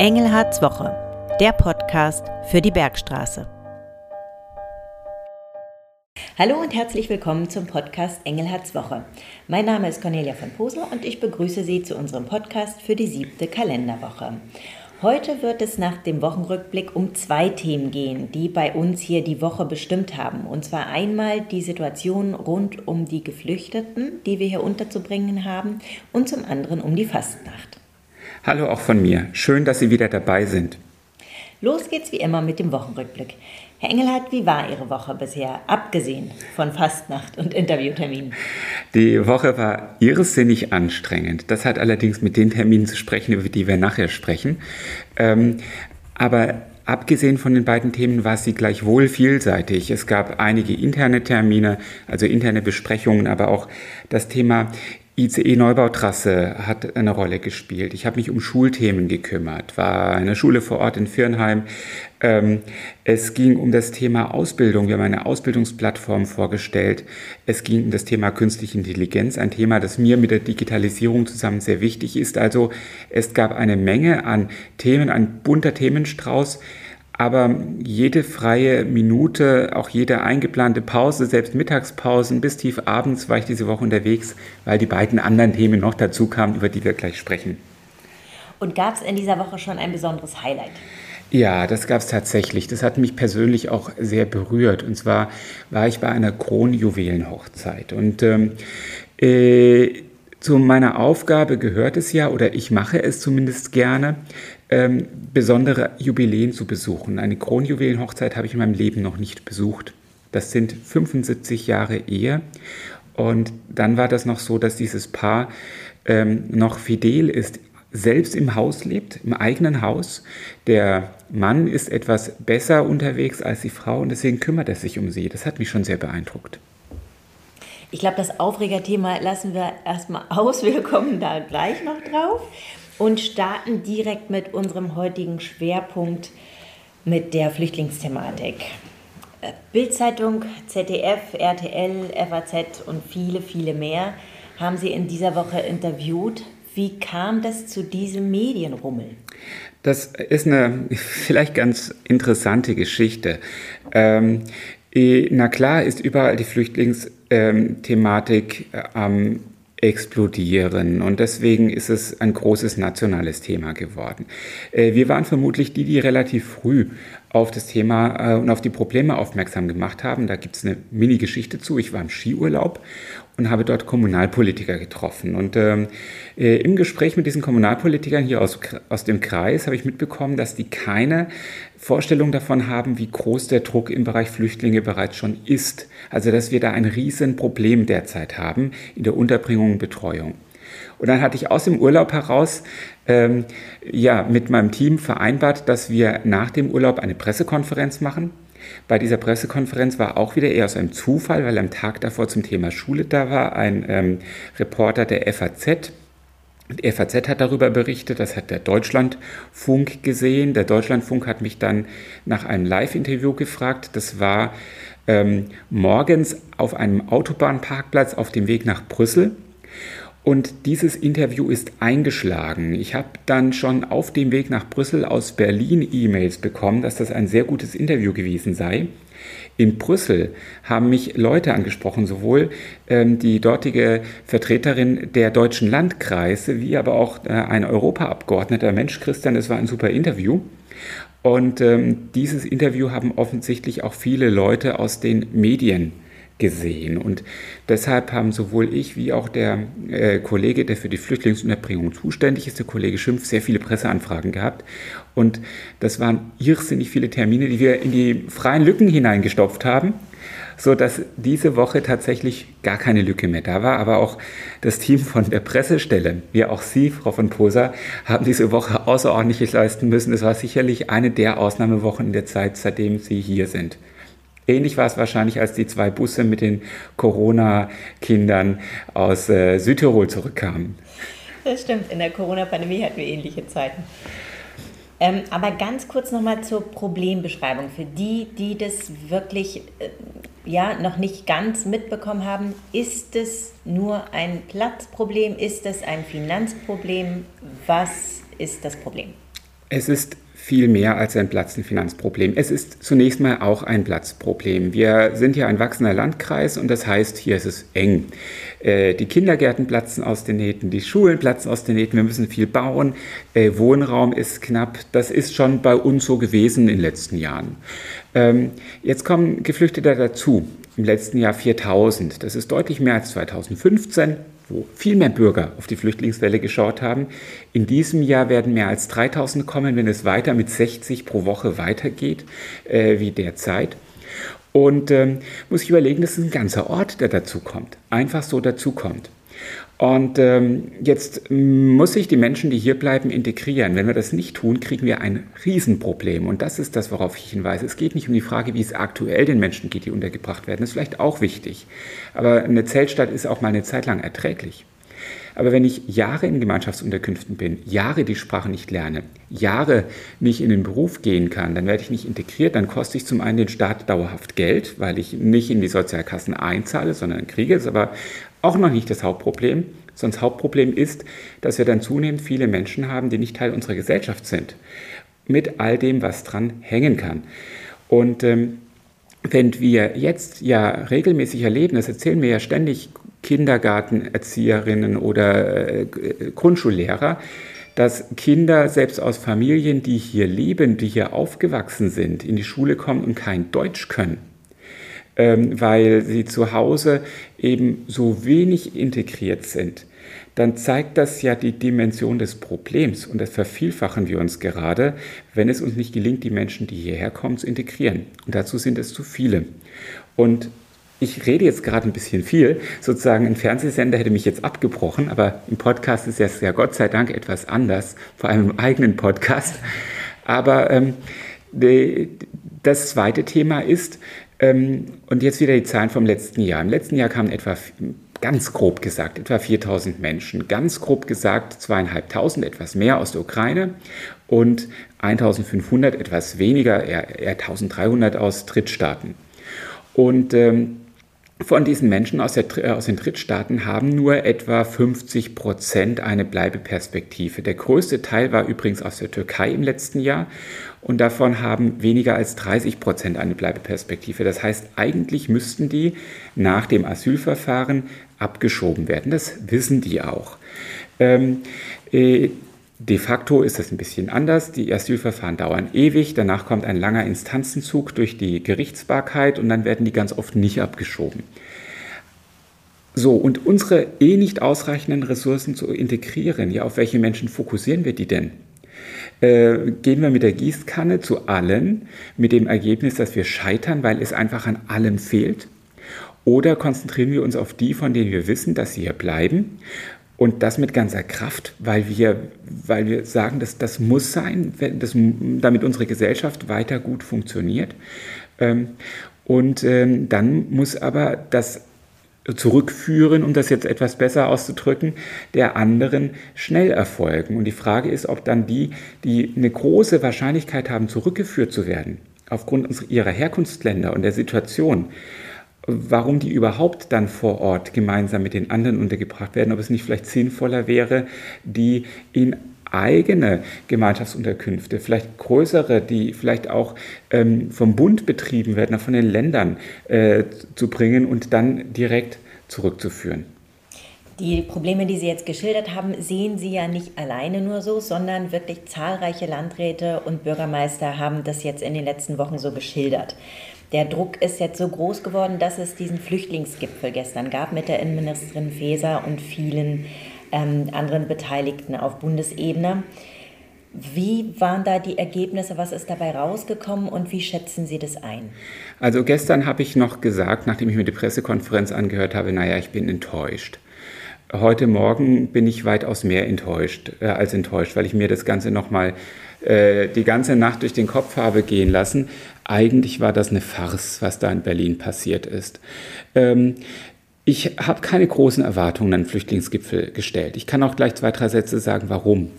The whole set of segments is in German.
Engelhards Woche, der Podcast für die Bergstraße. Hallo und herzlich willkommen zum Podcast Engelhards Woche. Mein Name ist Cornelia von Posel und ich begrüße Sie zu unserem Podcast für die siebte Kalenderwoche. Heute wird es nach dem Wochenrückblick um zwei Themen gehen, die bei uns hier die Woche bestimmt haben. Und zwar einmal die Situation rund um die Geflüchteten, die wir hier unterzubringen haben, und zum anderen um die Fastnacht. Hallo auch von mir. Schön, dass Sie wieder dabei sind. Los geht's wie immer mit dem Wochenrückblick. Herr Engelhardt, wie war Ihre Woche bisher, abgesehen von Fastnacht und Interviewterminen? Die Woche war irrsinnig anstrengend. Das hat allerdings mit den Terminen zu sprechen, über die wir nachher sprechen. Ähm, aber Abgesehen von den beiden Themen war sie gleichwohl vielseitig. Es gab einige interne Termine, also interne Besprechungen, aber auch das Thema ICE-Neubautrasse hat eine Rolle gespielt. Ich habe mich um Schulthemen gekümmert, war eine Schule vor Ort in Firnheim. Ähm, es ging um das Thema Ausbildung. Wir haben eine Ausbildungsplattform vorgestellt. Es ging um das Thema künstliche Intelligenz, ein Thema, das mir mit der Digitalisierung zusammen sehr wichtig ist. Also es gab eine Menge an Themen, ein bunter Themenstrauß. Aber jede freie Minute, auch jede eingeplante Pause, selbst Mittagspausen bis tief abends war ich diese Woche unterwegs, weil die beiden anderen Themen noch dazu kamen, über die wir gleich sprechen. Und gab es in dieser Woche schon ein besonderes Highlight? Ja, das gab es tatsächlich. Das hat mich persönlich auch sehr berührt. Und zwar war ich bei einer Kronjuwelenhochzeit. Und ähm, äh, zu meiner Aufgabe gehört es ja, oder ich mache es zumindest gerne, ähm, besondere Jubiläen zu besuchen. Eine Kronjuwelenhochzeit habe ich in meinem Leben noch nicht besucht. Das sind 75 Jahre Ehe. Und dann war das noch so, dass dieses Paar ähm, noch fidel ist, selbst im Haus lebt, im eigenen Haus. Der Mann ist etwas besser unterwegs als die Frau und deswegen kümmert er sich um sie. Das hat mich schon sehr beeindruckt. Ich glaube, das Aufregerthema lassen wir erstmal aus. Wir kommen da gleich noch drauf und starten direkt mit unserem heutigen Schwerpunkt mit der Flüchtlingsthematik. Bildzeitung, ZDF, RTL, FAZ und viele, viele mehr haben Sie in dieser Woche interviewt. Wie kam das zu diesem Medienrummel? Das ist eine vielleicht ganz interessante Geschichte. Ähm, na klar ist überall die Flüchtlingsthematik ähm, am explodieren. Und deswegen ist es ein großes nationales Thema geworden. Äh, wir waren vermutlich die, die relativ früh auf das Thema äh, und auf die Probleme aufmerksam gemacht haben. Da gibt es eine Mini-Geschichte zu. Ich war im Skiurlaub und habe dort Kommunalpolitiker getroffen. Und ähm, äh, im Gespräch mit diesen Kommunalpolitikern hier aus, aus dem Kreis habe ich mitbekommen, dass die keine Vorstellung davon haben, wie groß der Druck im Bereich Flüchtlinge bereits schon ist. Also dass wir da ein Riesenproblem derzeit haben in der Unterbringung und Betreuung. Und dann hatte ich aus dem Urlaub heraus ähm, ja, mit meinem Team vereinbart, dass wir nach dem Urlaub eine Pressekonferenz machen. Bei dieser Pressekonferenz war auch wieder eher aus einem Zufall, weil am Tag davor zum Thema Schule da war ein ähm, Reporter der FAZ, die FAZ hat darüber berichtet, das hat der Deutschlandfunk gesehen. Der Deutschlandfunk hat mich dann nach einem Live-Interview gefragt. Das war ähm, morgens auf einem Autobahnparkplatz auf dem Weg nach Brüssel. Und dieses Interview ist eingeschlagen. Ich habe dann schon auf dem Weg nach Brüssel aus Berlin E-Mails bekommen, dass das ein sehr gutes Interview gewesen sei. In Brüssel haben mich Leute angesprochen, sowohl ähm, die dortige Vertreterin der deutschen Landkreise, wie aber auch äh, ein Europaabgeordneter. Mensch, Christian, das war ein super Interview. Und ähm, dieses Interview haben offensichtlich auch viele Leute aus den Medien gesehen. Und deshalb haben sowohl ich wie auch der äh, Kollege, der für die Flüchtlingsunterbringung zuständig ist, der Kollege Schimpf, sehr viele Presseanfragen gehabt. Und das waren irrsinnig viele Termine, die wir in die freien Lücken hineingestopft haben so dass diese Woche tatsächlich gar keine Lücke mehr da war. Aber auch das Team von der Pressestelle, wie auch Sie, Frau von Poser, haben diese Woche außerordentlich leisten müssen. Es war sicherlich eine der Ausnahmewochen in der Zeit, seitdem Sie hier sind. Ähnlich war es wahrscheinlich, als die zwei Busse mit den Corona-Kindern aus äh, Südtirol zurückkamen. Das stimmt, in der Corona-Pandemie hatten wir ähnliche Zeiten. Ähm, aber ganz kurz nochmal zur Problembeschreibung. Für die, die das wirklich äh, ja, noch nicht ganz mitbekommen haben, ist es nur ein Platzproblem? Ist es ein Finanzproblem? Was ist das Problem? Es ist viel mehr als ein Platzenfinanzproblem. Es ist zunächst mal auch ein Platzproblem. Wir sind ja ein wachsender Landkreis und das heißt, hier ist es eng. Äh, die Kindergärten platzen aus den Nähten, die Schulen platzen aus den Nähten, wir müssen viel bauen, äh, Wohnraum ist knapp. Das ist schon bei uns so gewesen in den letzten Jahren. Ähm, jetzt kommen Geflüchtete dazu. Im letzten Jahr 4000. Das ist deutlich mehr als 2015 wo viel mehr Bürger auf die Flüchtlingswelle geschaut haben. In diesem Jahr werden mehr als 3000 kommen, wenn es weiter mit 60 pro Woche weitergeht, äh, wie derzeit. Und ähm, muss ich überlegen, das ist ein ganzer Ort, der dazukommt, einfach so dazukommt. Und ähm, jetzt muss sich die Menschen, die hier bleiben, integrieren. Wenn wir das nicht tun, kriegen wir ein Riesenproblem. Und das ist das, worauf ich hinweise. Es geht nicht um die Frage, wie es aktuell den Menschen geht, die untergebracht werden. Das ist vielleicht auch wichtig. Aber eine Zeltstadt ist auch mal eine Zeit lang erträglich. Aber wenn ich Jahre in Gemeinschaftsunterkünften bin, Jahre die Sprache nicht lerne, Jahre nicht in den Beruf gehen kann, dann werde ich nicht integriert, dann koste ich zum einen den Staat dauerhaft Geld, weil ich nicht in die Sozialkassen einzahle, sondern kriege es aber auch noch nicht das Hauptproblem, sondern das Hauptproblem ist, dass wir dann zunehmend viele Menschen haben, die nicht Teil unserer Gesellschaft sind, mit all dem, was dran hängen kann. Und ähm, wenn wir jetzt ja regelmäßig erleben, das erzählen mir ja ständig Kindergartenerzieherinnen oder äh, Grundschullehrer, dass Kinder selbst aus Familien, die hier leben, die hier aufgewachsen sind, in die Schule kommen und kein Deutsch können weil sie zu Hause eben so wenig integriert sind, dann zeigt das ja die Dimension des Problems. Und das vervielfachen wir uns gerade, wenn es uns nicht gelingt, die Menschen, die hierher kommen, zu integrieren. Und dazu sind es zu viele. Und ich rede jetzt gerade ein bisschen viel. Sozusagen ein Fernsehsender hätte mich jetzt abgebrochen, aber im Podcast ist es ja Gott sei Dank etwas anders, vor allem im eigenen Podcast. Aber ähm, die, das zweite Thema ist, ähm, und jetzt wieder die Zahlen vom letzten Jahr. Im letzten Jahr kamen etwa, ganz grob gesagt, etwa 4000 Menschen. Ganz grob gesagt zweieinhalbtausend, etwas mehr aus der Ukraine und 1500, etwas weniger, eher, eher 1300 aus Drittstaaten. Und ähm, von diesen Menschen aus, der, äh, aus, den Drittstaaten haben nur etwa 50 Prozent eine Bleibeperspektive. Der größte Teil war übrigens aus der Türkei im letzten Jahr und davon haben weniger als 30 Prozent eine Bleibeperspektive. Das heißt, eigentlich müssten die nach dem Asylverfahren abgeschoben werden. Das wissen die auch. Ähm, äh, De facto ist das ein bisschen anders. Die Asylverfahren dauern ewig, danach kommt ein langer Instanzenzug durch die Gerichtsbarkeit und dann werden die ganz oft nicht abgeschoben. So, und unsere eh nicht ausreichenden Ressourcen zu integrieren, ja, auf welche Menschen fokussieren wir die denn? Äh, gehen wir mit der Gießkanne zu allen, mit dem Ergebnis, dass wir scheitern, weil es einfach an allem fehlt? Oder konzentrieren wir uns auf die, von denen wir wissen, dass sie hier bleiben und das mit ganzer Kraft, weil wir, weil wir sagen, dass das muss sein, das, damit unsere Gesellschaft weiter gut funktioniert. Ähm, und ähm, dann muss aber das Zurückführen, um das jetzt etwas besser auszudrücken, der anderen schnell erfolgen. Und die Frage ist, ob dann die, die eine große Wahrscheinlichkeit haben, zurückgeführt zu werden, aufgrund ihrer Herkunftsländer und der Situation, warum die überhaupt dann vor Ort gemeinsam mit den anderen untergebracht werden, ob es nicht vielleicht sinnvoller wäre, die in eigene Gemeinschaftsunterkünfte, vielleicht größere, die vielleicht auch ähm, vom Bund betrieben werden, von den Ländern äh, zu bringen und dann direkt zurückzuführen. Die Probleme, die Sie jetzt geschildert haben, sehen Sie ja nicht alleine nur so, sondern wirklich zahlreiche Landräte und Bürgermeister haben das jetzt in den letzten Wochen so geschildert. Der Druck ist jetzt so groß geworden, dass es diesen Flüchtlingsgipfel gestern gab mit der Innenministerin Faeser und vielen ähm, anderen Beteiligten auf Bundesebene. Wie waren da die Ergebnisse? Was ist dabei rausgekommen und wie schätzen Sie das ein? Also gestern habe ich noch gesagt, nachdem ich mir die Pressekonferenz angehört habe, naja, ich bin enttäuscht. Heute Morgen bin ich weitaus mehr enttäuscht äh, als enttäuscht, weil ich mir das Ganze nochmal äh, die ganze Nacht durch den Kopf habe gehen lassen. Eigentlich war das eine Farce, was da in Berlin passiert ist. Ähm, ich habe keine großen Erwartungen an den Flüchtlingsgipfel gestellt. Ich kann auch gleich zwei, drei Sätze sagen, warum.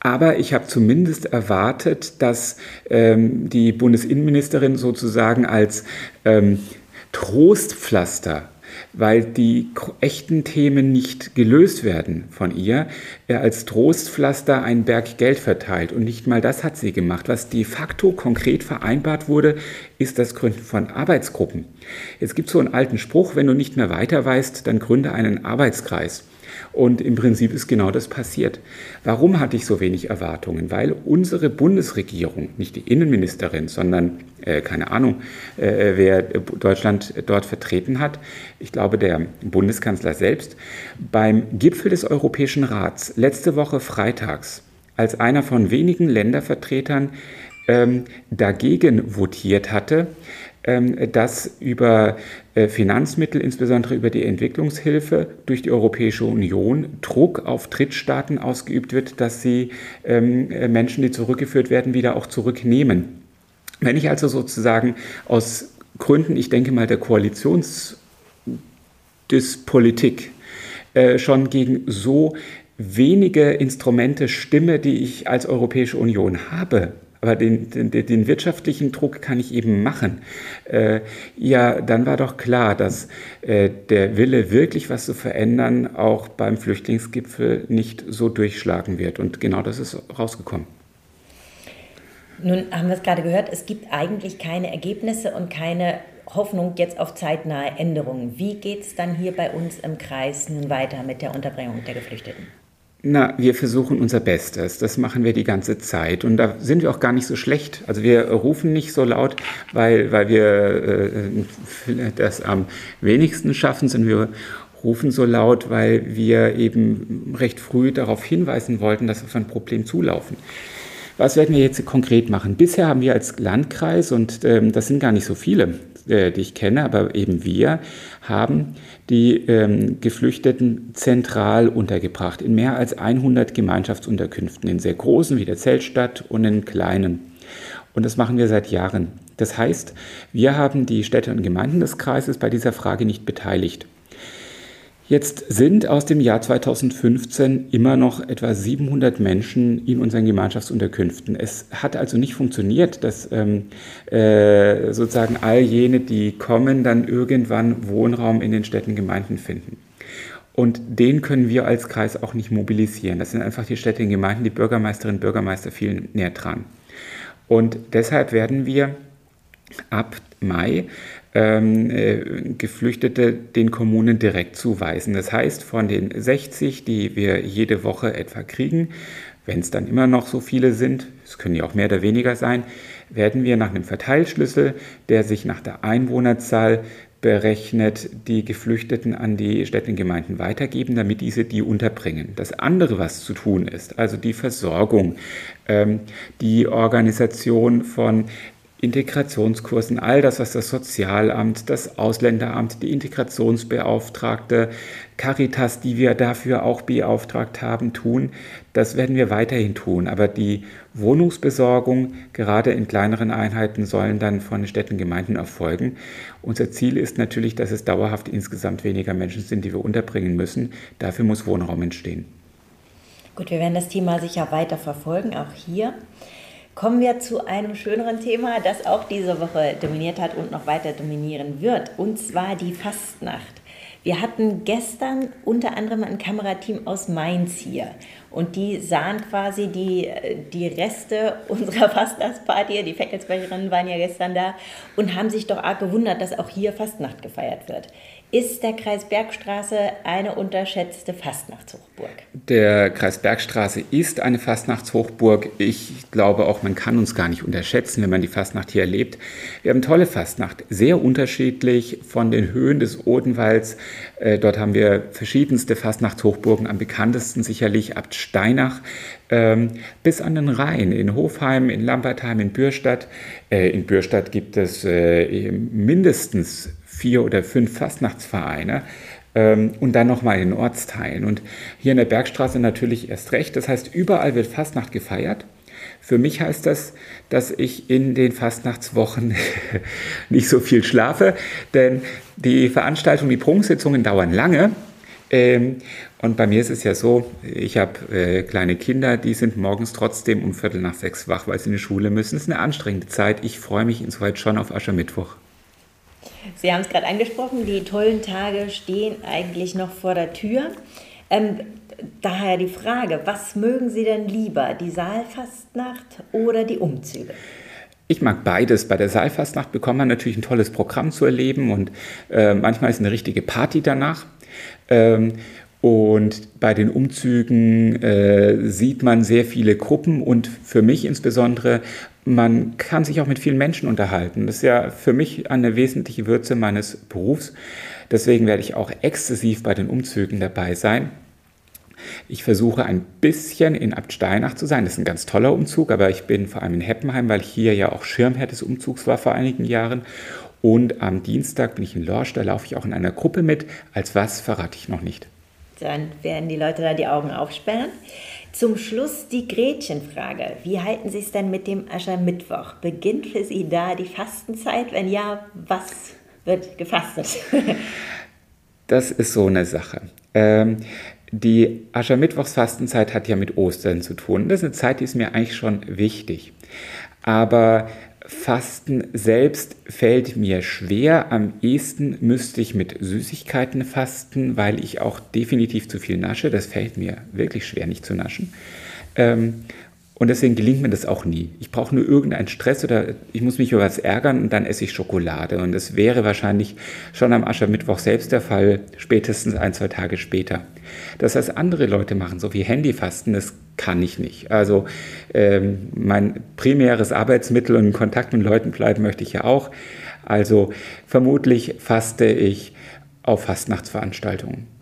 Aber ich habe zumindest erwartet, dass ähm, die Bundesinnenministerin sozusagen als ähm, Trostpflaster weil die echten Themen nicht gelöst werden von ihr, er als Trostpflaster einen Berg Geld verteilt. Und nicht mal das hat sie gemacht. Was de facto konkret vereinbart wurde, ist das Gründen von Arbeitsgruppen. Jetzt gibt es so einen alten Spruch, wenn du nicht mehr weiter weißt, dann gründe einen Arbeitskreis. Und im Prinzip ist genau das passiert. Warum hatte ich so wenig Erwartungen? Weil unsere Bundesregierung, nicht die Innenministerin, sondern äh, keine Ahnung, äh, wer Deutschland dort vertreten hat, ich glaube der Bundeskanzler selbst, beim Gipfel des Europäischen Rats letzte Woche freitags als einer von wenigen Ländervertretern ähm, dagegen votiert hatte, ähm, dass über äh, Finanzmittel, insbesondere über die Entwicklungshilfe durch die Europäische Union Druck auf Drittstaaten ausgeübt wird, dass sie ähm, äh, Menschen, die zurückgeführt werden, wieder auch zurücknehmen. Wenn ich also sozusagen aus Gründen, ich denke mal, der Koalitionspolitik äh, schon gegen so wenige Instrumente stimme, die ich als Europäische Union habe, aber den, den, den, wirtschaftlichen Druck kann ich eben machen. Äh, ja, dann war doch klar, dass äh, der Wille, wirklich was zu verändern, auch beim Flüchtlingsgipfel nicht so durchschlagen wird. Und genau das ist rausgekommen. Nun haben wir es gerade gehört, es gibt eigentlich keine Ergebnisse und keine Hoffnung jetzt auf zeitnahe Änderungen. Wie geht es dann hier bei uns im Kreis nun weiter mit der Unterbringung der Geflüchteten? Na, wir versuchen unser Bestes. Das machen wir die ganze Zeit. Und da sind wir auch gar nicht so schlecht. Also wir rufen nicht so laut, weil, weil wir äh, das am wenigsten schaffen, sondern wir rufen so laut, weil wir eben recht früh darauf hinweisen wollten, dass wir auf ein Problem zulaufen. Was werden wir jetzt konkret machen? Bisher haben wir als Landkreis, und ähm, das sind gar nicht so viele, äh, die ich kenne, aber eben wir haben die ähm, Geflüchteten zentral untergebracht in mehr als 100 Gemeinschaftsunterkünften, in sehr großen wie der Zeltstadt und in kleinen. Und das machen wir seit Jahren. Das heißt, wir haben die Städte und Gemeinden des Kreises bei dieser Frage nicht beteiligt. Jetzt sind aus dem Jahr 2015 immer noch etwa 700 Menschen in unseren Gemeinschaftsunterkünften. Es hat also nicht funktioniert, dass ähm, äh, sozusagen all jene, die kommen, dann irgendwann Wohnraum in den Städten, Gemeinden finden. Und den können wir als Kreis auch nicht mobilisieren. Das sind einfach die Städte und Gemeinden, die Bürgermeisterinnen und Bürgermeister viel näher dran. Und deshalb werden wir ab Mai ähm, äh, Geflüchtete den Kommunen direkt zuweisen. Das heißt, von den 60, die wir jede Woche etwa kriegen, wenn es dann immer noch so viele sind, es können ja auch mehr oder weniger sein, werden wir nach einem Verteilschlüssel, der sich nach der Einwohnerzahl berechnet, die Geflüchteten an die Städte und Gemeinden weitergeben, damit diese die unterbringen. Das andere, was zu tun ist, also die Versorgung, ähm, die Organisation von Integrationskursen, all das, was das Sozialamt, das Ausländeramt, die Integrationsbeauftragte, Caritas, die wir dafür auch beauftragt haben, tun, das werden wir weiterhin tun. Aber die Wohnungsbesorgung, gerade in kleineren Einheiten, sollen dann von Städten Gemeinden erfolgen. Unser Ziel ist natürlich, dass es dauerhaft insgesamt weniger Menschen sind, die wir unterbringen müssen. Dafür muss Wohnraum entstehen. Gut, wir werden das Thema sicher weiter verfolgen, auch hier. Kommen wir zu einem schöneren Thema, das auch diese Woche dominiert hat und noch weiter dominieren wird, und zwar die Fastnacht. Wir hatten gestern unter anderem ein Kamerateam aus Mainz hier und die sahen quasi die, die Reste unserer Fastnachtsparty, die Feckelsbrecherinnen waren ja gestern da und haben sich doch arg gewundert, dass auch hier Fastnacht gefeiert wird ist der Kreis Bergstraße eine unterschätzte Fastnachtshochburg? Der Kreis Bergstraße ist eine Fastnachtshochburg. Ich glaube auch, man kann uns gar nicht unterschätzen, wenn man die Fastnacht hier erlebt. Wir haben tolle Fastnacht, sehr unterschiedlich von den Höhen des Odenwalds. Äh, dort haben wir verschiedenste Fastnachtshochburgen, am bekanntesten sicherlich Abt Steinach ähm, bis an den Rhein, in Hofheim, in Lambertheim, in Bürstadt. Äh, in Bürstadt gibt es äh, mindestens vier oder fünf Fastnachtsvereine ähm, und dann nochmal in den Ortsteilen. Und hier in der Bergstraße natürlich erst recht. Das heißt, überall wird Fastnacht gefeiert. Für mich heißt das, dass ich in den Fastnachtswochen nicht so viel schlafe, denn die Veranstaltungen, die Prunksitzungen dauern lange. Ähm, und bei mir ist es ja so, ich habe äh, kleine Kinder, die sind morgens trotzdem um Viertel nach sechs wach, weil sie in die Schule müssen. Es ist eine anstrengende Zeit. Ich freue mich insoweit schon auf Aschermittwoch. Sie haben es gerade angesprochen, die tollen Tage stehen eigentlich noch vor der Tür. Ähm, daher die Frage, was mögen Sie denn lieber, die Saalfastnacht oder die Umzüge? Ich mag beides. Bei der Saalfastnacht bekommt man natürlich ein tolles Programm zu erleben und äh, manchmal ist eine richtige Party danach. Ähm, und bei den Umzügen äh, sieht man sehr viele Gruppen und für mich insbesondere, man kann sich auch mit vielen Menschen unterhalten. Das ist ja für mich eine wesentliche Würze meines Berufs. Deswegen werde ich auch exzessiv bei den Umzügen dabei sein. Ich versuche ein bisschen in Abt Steinach zu sein. Das ist ein ganz toller Umzug, aber ich bin vor allem in Heppenheim, weil hier ja auch Schirmherr des Umzugs war vor einigen Jahren. Und am Dienstag bin ich in Lorsch, da laufe ich auch in einer Gruppe mit. Als was verrate ich noch nicht. Dann werden die Leute da die Augen aufsperren. Zum Schluss die Gretchenfrage. Wie halten Sie es denn mit dem Aschermittwoch? Beginnt für Sie da die Fastenzeit? Wenn ja, was wird gefastet? das ist so eine Sache. Ähm, die Aschermittwochsfastenzeit hat ja mit Ostern zu tun. Das ist eine Zeit, die ist mir eigentlich schon wichtig. Aber Fasten selbst fällt mir schwer. Am ehesten müsste ich mit Süßigkeiten fasten, weil ich auch definitiv zu viel nasche. Das fällt mir wirklich schwer, nicht zu naschen. Ähm, und deswegen gelingt mir das auch nie. Ich brauche nur irgendeinen Stress oder ich muss mich über was ärgern und dann esse ich Schokolade. Und das wäre wahrscheinlich schon am Aschermittwoch selbst der Fall, spätestens ein, zwei Tage später. Das heißt, andere Leute machen so wie Handyfasten, das kann ich nicht. Also ähm, mein primäres Arbeitsmittel und Kontakt mit Leuten bleiben möchte ich ja auch. Also vermutlich faste ich auf Fastnachtsveranstaltungen.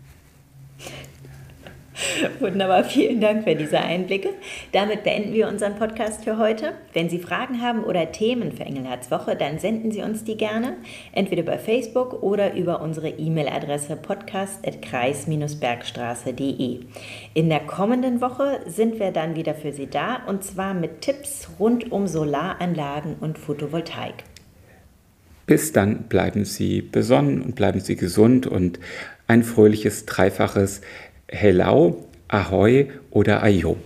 Wunderbar, vielen Dank für diese Einblicke. Damit beenden wir unseren Podcast für heute. Wenn Sie Fragen haben oder Themen für Engelherzwoche, dann senden Sie uns die gerne, entweder bei Facebook oder über unsere E-Mail-Adresse podcast.kreis-bergstraße.de. In der kommenden Woche sind wir dann wieder für Sie da und zwar mit Tipps rund um Solaranlagen und Photovoltaik. Bis dann bleiben Sie besonnen und bleiben Sie gesund und ein fröhliches Dreifaches Hello, Ahoi oder Ayo.